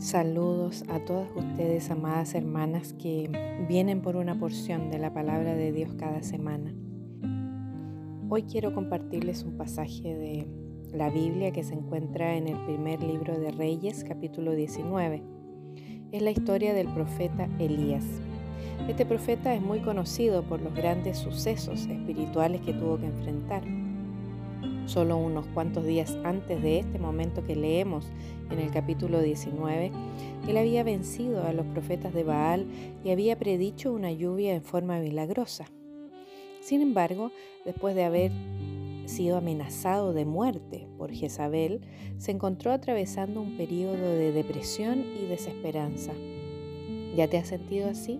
Saludos a todas ustedes, amadas hermanas, que vienen por una porción de la palabra de Dios cada semana. Hoy quiero compartirles un pasaje de la Biblia que se encuentra en el primer libro de Reyes, capítulo 19. Es la historia del profeta Elías. Este profeta es muy conocido por los grandes sucesos espirituales que tuvo que enfrentar solo unos cuantos días antes de este momento que leemos en el capítulo 19, él había vencido a los profetas de Baal y había predicho una lluvia en forma milagrosa. Sin embargo, después de haber sido amenazado de muerte por Jezabel, se encontró atravesando un periodo de depresión y desesperanza. ¿Ya te has sentido así?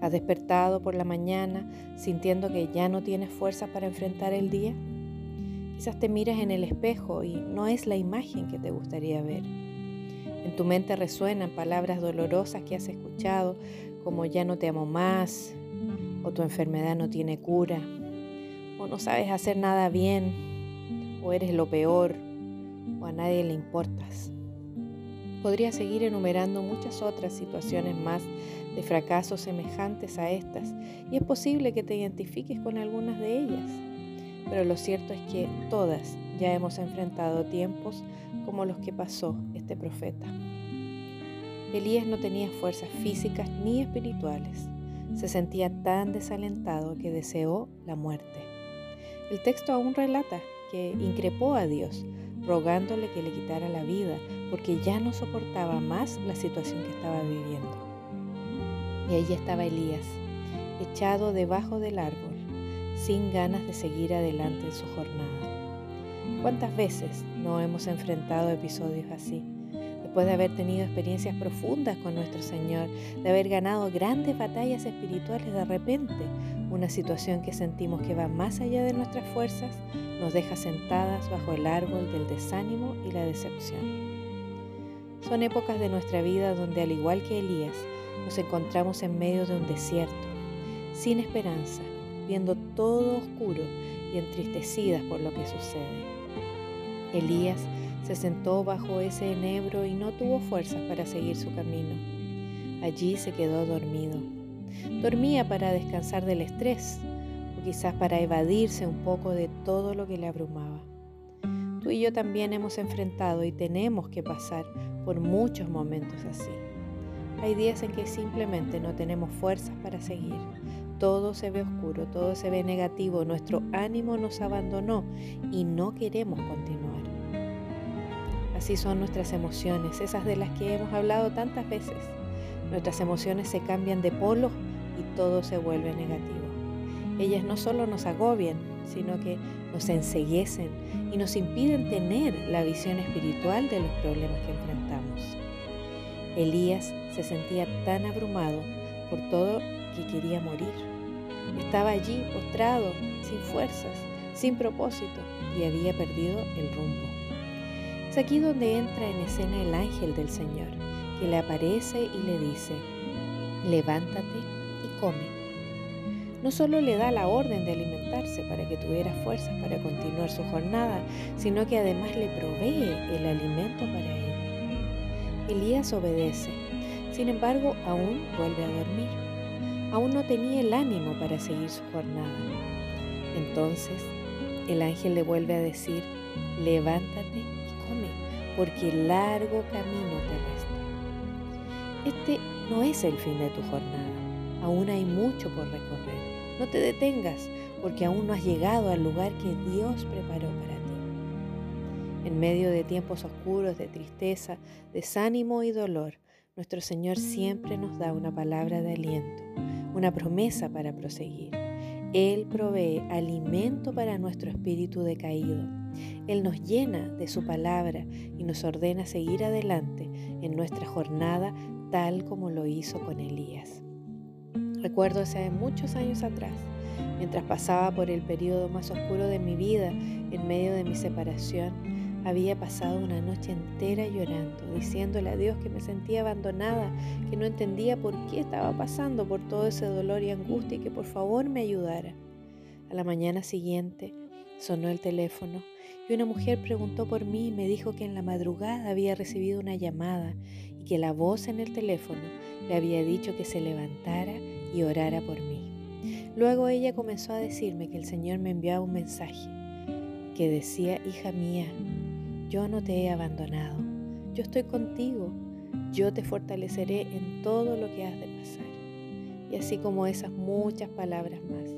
¿Has despertado por la mañana sintiendo que ya no tienes fuerza para enfrentar el día? Quizás te miras en el espejo y no es la imagen que te gustaría ver. En tu mente resuenan palabras dolorosas que has escuchado, como ya no te amo más, o tu enfermedad no tiene cura, o no sabes hacer nada bien, o eres lo peor, o a nadie le importas. Podría seguir enumerando muchas otras situaciones más de fracasos semejantes a estas, y es posible que te identifiques con algunas de ellas pero lo cierto es que todas ya hemos enfrentado tiempos como los que pasó este profeta. Elías no tenía fuerzas físicas ni espirituales. Se sentía tan desalentado que deseó la muerte. El texto aún relata que increpó a Dios, rogándole que le quitara la vida, porque ya no soportaba más la situación que estaba viviendo. Y allí estaba Elías, echado debajo del árbol sin ganas de seguir adelante en su jornada. ¿Cuántas veces no hemos enfrentado episodios así? Después de haber tenido experiencias profundas con nuestro Señor, de haber ganado grandes batallas espirituales, de repente una situación que sentimos que va más allá de nuestras fuerzas nos deja sentadas bajo el árbol del desánimo y la decepción. Son épocas de nuestra vida donde, al igual que Elías, nos encontramos en medio de un desierto, sin esperanza, viendo todo oscuro y entristecidas por lo que sucede. Elías se sentó bajo ese enebro y no tuvo fuerzas para seguir su camino. Allí se quedó dormido. Dormía para descansar del estrés o quizás para evadirse un poco de todo lo que le abrumaba. Tú y yo también hemos enfrentado y tenemos que pasar por muchos momentos así. Hay días en que simplemente no tenemos fuerzas para seguir, todo se ve oscuro, todo se ve negativo, nuestro ánimo nos abandonó y no queremos continuar. Así son nuestras emociones, esas de las que hemos hablado tantas veces. Nuestras emociones se cambian de polo y todo se vuelve negativo. Ellas no solo nos agobian, sino que nos enseguecen y nos impiden tener la visión espiritual de los problemas que enfrentamos. Elías se sentía tan abrumado por todo que quería morir. Estaba allí postrado, sin fuerzas, sin propósito y había perdido el rumbo. Es aquí donde entra en escena el ángel del Señor, que le aparece y le dice, levántate y come. No solo le da la orden de alimentarse para que tuviera fuerzas para continuar su jornada, sino que además le provee el alimento para ella. Elías obedece, sin embargo aún vuelve a dormir aún no tenía el ánimo para seguir su jornada. Entonces el ángel le vuelve a decir, levántate y come, porque largo camino te resta. Este no es el fin de tu jornada, aún hay mucho por recorrer. No te detengas, porque aún no has llegado al lugar que Dios preparó para ti. En medio de tiempos oscuros, de tristeza, desánimo y dolor, nuestro Señor siempre nos da una palabra de aliento una promesa para proseguir. Él provee alimento para nuestro espíritu decaído. Él nos llena de su palabra y nos ordena seguir adelante en nuestra jornada tal como lo hizo con Elías. Recuerdo hace muchos años atrás, mientras pasaba por el periodo más oscuro de mi vida en medio de mi separación, había pasado una noche entera llorando, diciéndole a Dios que me sentía abandonada, que no entendía por qué estaba pasando por todo ese dolor y angustia y que por favor me ayudara. A la mañana siguiente sonó el teléfono y una mujer preguntó por mí y me dijo que en la madrugada había recibido una llamada y que la voz en el teléfono le había dicho que se levantara y orara por mí. Luego ella comenzó a decirme que el Señor me enviaba un mensaje que decía, hija mía, yo no te he abandonado, yo estoy contigo, yo te fortaleceré en todo lo que has de pasar. Y así como esas muchas palabras más,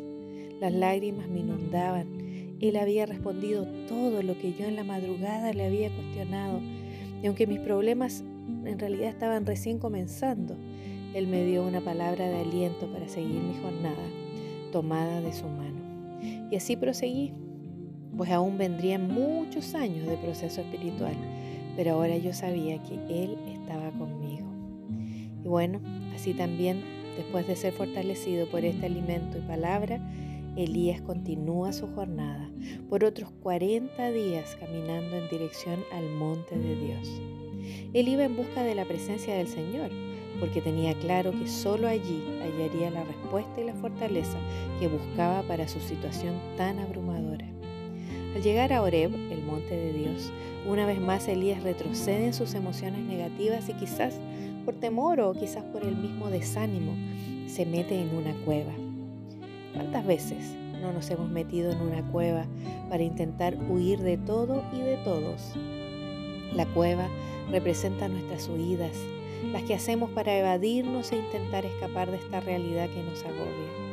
las lágrimas me inundaban. Él había respondido todo lo que yo en la madrugada le había cuestionado. Y aunque mis problemas en realidad estaban recién comenzando, Él me dio una palabra de aliento para seguir mi jornada, tomada de su mano. Y así proseguí, pues aún vendrían muchos años de proceso espiritual, pero ahora yo sabía que Él estaba conmigo. Y bueno, así también, después de ser fortalecido por este alimento y palabra, Elías continúa su jornada por otros 40 días caminando en dirección al monte de Dios. Él iba en busca de la presencia del Señor, porque tenía claro que sólo allí hallaría la respuesta y la fortaleza que buscaba para su situación tan abrumadora. Al llegar a Oreb, el monte de Dios, una vez más Elías retrocede en sus emociones negativas y quizás por temor o quizás por el mismo desánimo se mete en una cueva. ¿Cuántas veces no nos hemos metido en una cueva para intentar huir de todo y de todos? La cueva representa nuestras huidas, las que hacemos para evadirnos e intentar escapar de esta realidad que nos agobia.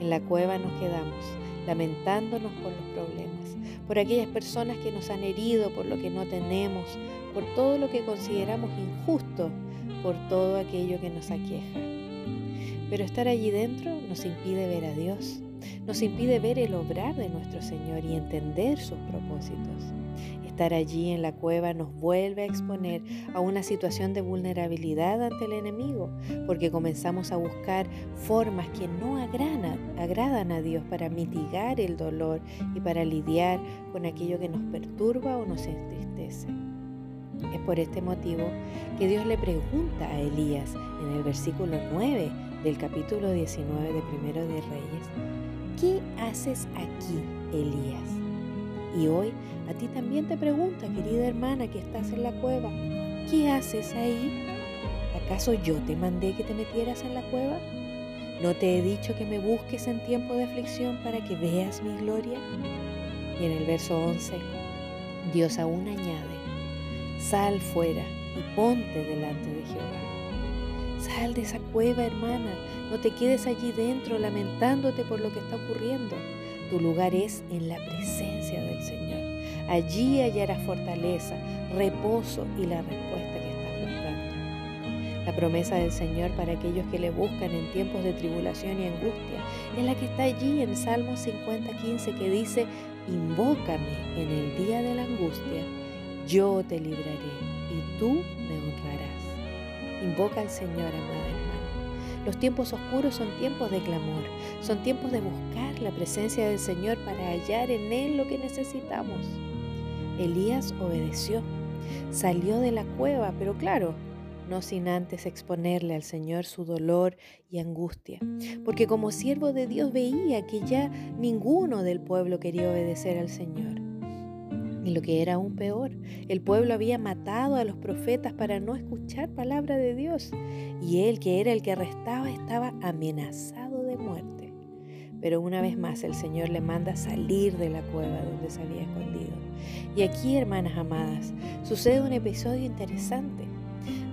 En la cueva nos quedamos, lamentándonos por los problemas, por aquellas personas que nos han herido, por lo que no tenemos, por todo lo que consideramos injusto, por todo aquello que nos aqueja. Pero estar allí dentro nos impide ver a Dios, nos impide ver el obrar de nuestro Señor y entender sus propósitos. Estar allí en la cueva nos vuelve a exponer a una situación de vulnerabilidad ante el enemigo, porque comenzamos a buscar formas que no agradan, a Dios para mitigar el dolor y para lidiar con aquello que nos perturba o nos entristece. Es por este motivo que Dios le pregunta a Elías en el versículo 9 del capítulo 19 de Primero de Reyes, ¿qué haces aquí, Elías? Y hoy a ti también te pregunta, querida hermana que estás en la cueva, ¿qué haces ahí? ¿Acaso yo te mandé que te metieras en la cueva? ¿No te he dicho que me busques en tiempo de aflicción para que veas mi gloria? Y en el verso 11, Dios aún añade, sal fuera y ponte delante de Jehová. Sal de esa cueva, hermana. No te quedes allí dentro lamentándote por lo que está ocurriendo. Tu lugar es en la del Señor. Allí hallarás fortaleza, reposo y la respuesta que estás buscando. La promesa del Señor para aquellos que le buscan en tiempos de tribulación y angustia es la que está allí en Salmo 50:15 que dice, invócame en el día de la angustia, yo te libraré y tú me honrarás. Invoca al Señor, amada. Los tiempos oscuros son tiempos de clamor, son tiempos de buscar la presencia del Señor para hallar en Él lo que necesitamos. Elías obedeció, salió de la cueva, pero claro, no sin antes exponerle al Señor su dolor y angustia, porque como siervo de Dios veía que ya ninguno del pueblo quería obedecer al Señor. Y lo que era aún peor, el pueblo había matado a los profetas para no escuchar palabra de Dios, y él, que era el que arrestaba, estaba amenazado de muerte. Pero una vez más el Señor le manda salir de la cueva donde se había escondido. Y aquí, hermanas amadas, sucede un episodio interesante.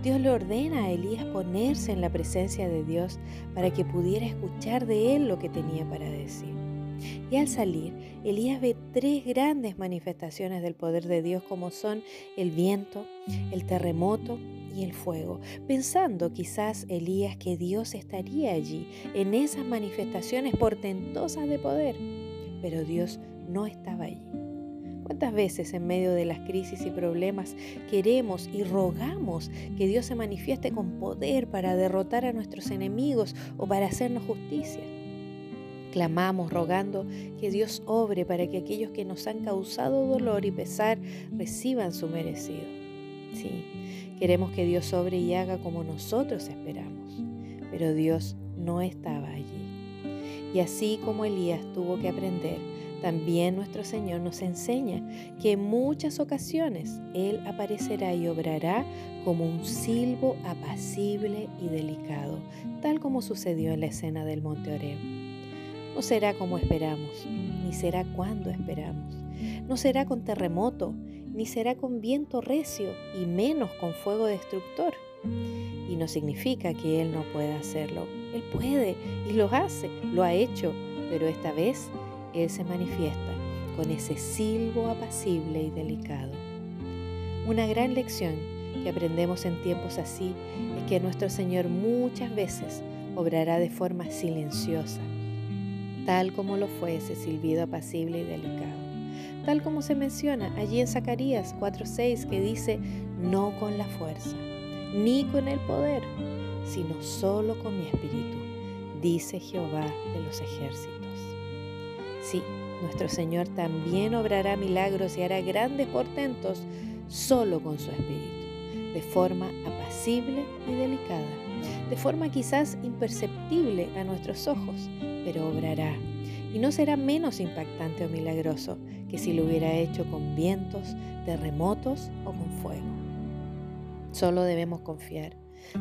Dios le ordena a Elías ponerse en la presencia de Dios para que pudiera escuchar de él lo que tenía para decir. Y al salir, Elías ve tres grandes manifestaciones del poder de Dios como son el viento, el terremoto y el fuego, pensando quizás Elías que Dios estaría allí en esas manifestaciones portentosas de poder, pero Dios no estaba allí. ¿Cuántas veces en medio de las crisis y problemas queremos y rogamos que Dios se manifieste con poder para derrotar a nuestros enemigos o para hacernos justicia? Clamamos rogando que Dios obre para que aquellos que nos han causado dolor y pesar reciban su merecido. Sí, queremos que Dios obre y haga como nosotros esperamos, pero Dios no estaba allí. Y así como Elías tuvo que aprender También nuestro Señor nos enseña que en muchas ocasiones Él aparecerá y obrará como un silbo apacible y delicado, tal como sucedió en la escena del Monte Oreo. No será como esperamos, ni será cuando esperamos. No será con terremoto, ni será con viento recio, y menos con fuego destructor. Y no significa que Él no pueda hacerlo. Él puede y lo hace, lo ha hecho, pero esta vez Él se manifiesta con ese silbo apacible y delicado. Una gran lección que aprendemos en tiempos así es que nuestro Señor muchas veces obrará de forma silenciosa, tal como lo fue ese silbido apacible y delicado tal como se menciona allí en Zacarías 4:6 que dice, no con la fuerza, ni con el poder, sino solo con mi espíritu, dice Jehová de los ejércitos. Sí, nuestro Señor también obrará milagros y hará grandes portentos solo con su espíritu, de forma apacible y delicada, de forma quizás imperceptible a nuestros ojos, pero obrará y no será menos impactante o milagroso que si lo hubiera hecho con vientos, terremotos o con fuego. Solo debemos confiar.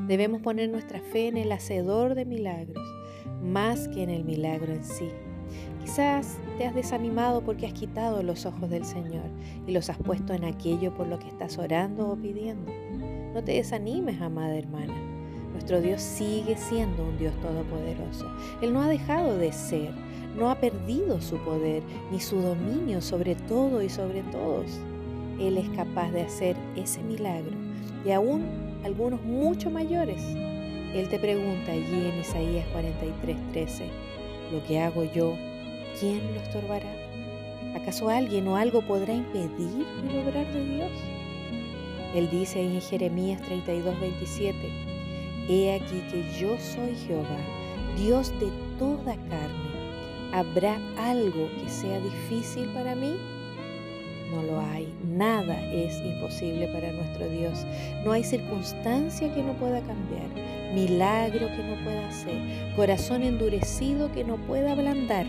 Debemos poner nuestra fe en el hacedor de milagros, más que en el milagro en sí. Quizás te has desanimado porque has quitado los ojos del Señor y los has puesto en aquello por lo que estás orando o pidiendo. No te desanimes, amada hermana. Nuestro Dios sigue siendo un Dios todopoderoso. Él no ha dejado de ser no ha perdido su poder ni su dominio sobre todo y sobre todos. Él es capaz de hacer ese milagro y aún algunos mucho mayores. Él te pregunta allí en Isaías 43:13, lo que hago yo, ¿quién lo estorbará? ¿Acaso alguien o algo podrá impedir el obrar de Dios? Él dice en Jeremías 32:27, He aquí que yo soy Jehová, Dios de toda carne ¿Habrá algo que sea difícil para mí? No lo hay. Nada es imposible para nuestro Dios. No hay circunstancia que no pueda cambiar, milagro que no pueda hacer, corazón endurecido que no pueda ablandar,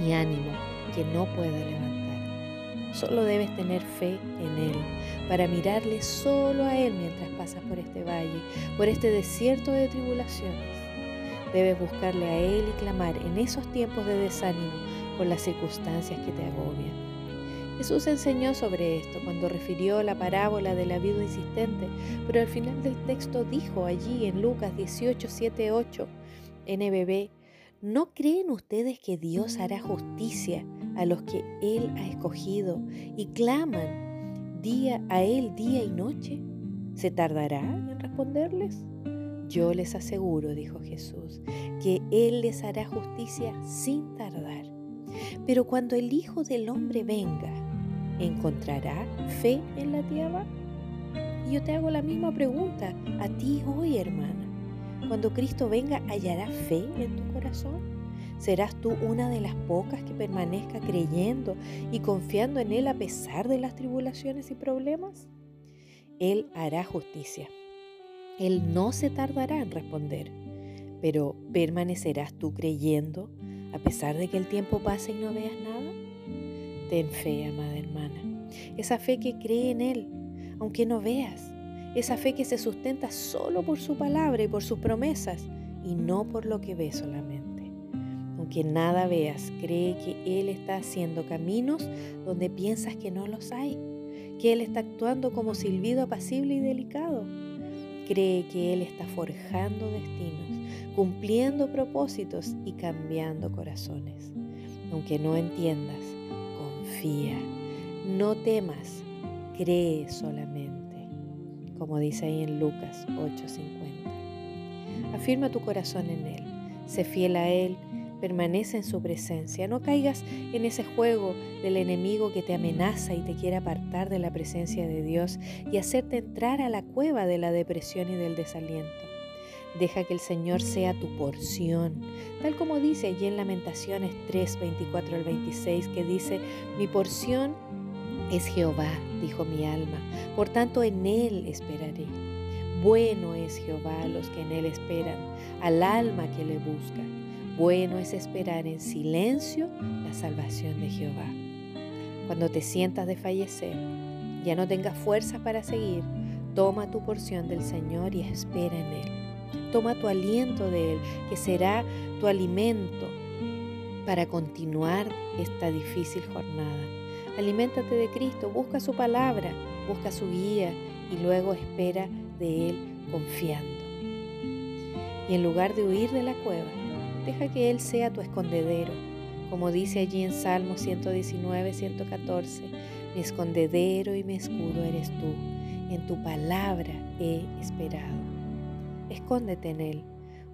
ni ánimo que no pueda levantar. Solo debes tener fe en Él para mirarle solo a Él mientras pasas por este valle, por este desierto de tribulaciones Debes buscarle a Él y clamar en esos tiempos de desánimo por las circunstancias que te agobian. Jesús enseñó sobre esto cuando refirió la parábola de la viuda insistente, pero al final del texto dijo allí en Lucas 18, 7, 8, NBB, ¿no creen ustedes que Dios hará justicia a los que Él ha escogido y claman día a Él día y noche? ¿Se tardará en responderles? Yo les aseguro, dijo Jesús, que Él les hará justicia sin tardar. Pero cuando el Hijo del Hombre venga, ¿encontrará fe en la tierra? Y yo te hago la misma pregunta a ti hoy, hermana. Cuando Cristo venga, ¿hallará fe en tu corazón? ¿Serás tú una de las pocas que permanezca creyendo y confiando en Él a pesar de las tribulaciones y problemas? Él hará justicia él no se tardará en responder. Pero ¿permanecerás tú creyendo a pesar de que el tiempo pase y no veas nada? Ten fe, amada hermana. Esa fe que cree en Él, aunque no veas. Esa fe que se sustenta solo por su palabra y por sus promesas y no por lo que ves solamente. Aunque nada veas, cree que Él está haciendo caminos donde piensas que no los hay, que Él está actuando como silbido apacible y delicado Cree que Él está forjando destinos, cumpliendo propósitos y cambiando corazones. Aunque no entiendas, confía, no temas, cree solamente, como dice ahí en Lucas 8:50. Afirma tu corazón en Él, sé fiel a Él Permanece en su presencia. No caigas en ese juego del enemigo que te amenaza y te quiere apartar de la presencia de Dios y hacerte entrar a la cueva de la depresión y del desaliento. Deja que el Señor sea tu porción, tal como dice allí en Lamentaciones 3, 24 al 26, que dice, mi porción es Jehová, dijo mi alma, por tanto en Él esperaré. Bueno es Jehová a los que en Él esperan, al alma que le busca. Bueno es esperar en silencio la salvación de Jehová. Cuando te sientas de fallecer, ya no tengas fuerzas para seguir, toma tu porción del Señor y espera en Él. Toma tu aliento de Él, que será tu alimento para continuar esta difícil jornada. Aliméntate de Cristo, busca su palabra, busca su guía y luego espera de Él confiando. Y en lugar de huir de la cueva, deja que Él sea tu escondedero. Como dice allí en Salmo 119, 114, mi escondedero y mi escudo eres tú. En tu palabra he esperado. Escóndete en Él.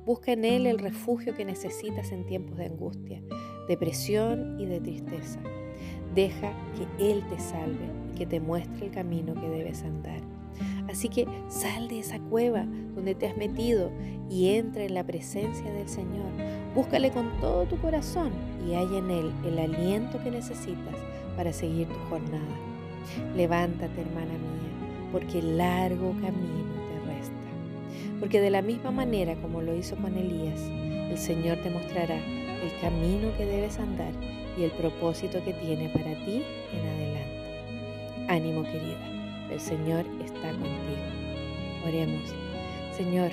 Busca en Él el refugio que necesitas en tiempos de angustia, depresión y de tristeza. Deja que Él te salve y que te muestre el camino que debes andar. Así que sal de esa cueva donde te has metido y entra en la presencia del Señor. Búscale con todo tu corazón y halla en Él el aliento que necesitas para seguir tu jornada. Levántate, hermana mía, porque largo camino te resta. Porque de la misma manera como lo hizo con Elías, el Señor te mostrará el camino que debes andar y el propósito que tiene para ti en adelante. Ánimo querida el Señor está contigo. Oremos. Señor,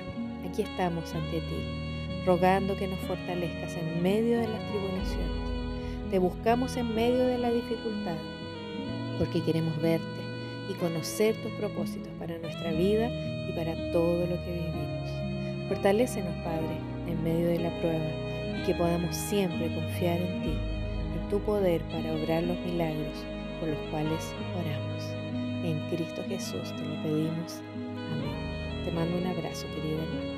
aquí estamos ante ti, rogando que nos fortalezcas en medio de las tribulaciones. Te buscamos en medio de la dificultad, porque queremos verte y conocer tus propósitos para nuestra vida y para todo lo que vivimos. Fortalécenos, Padre, en medio de la prueba y que podamos siempre confiar en ti, en tu poder para obrar los milagros por los cuales oramos. En Cristo Jesús te lo pedimos. Amén. Te mando un abrazo, querida hermana.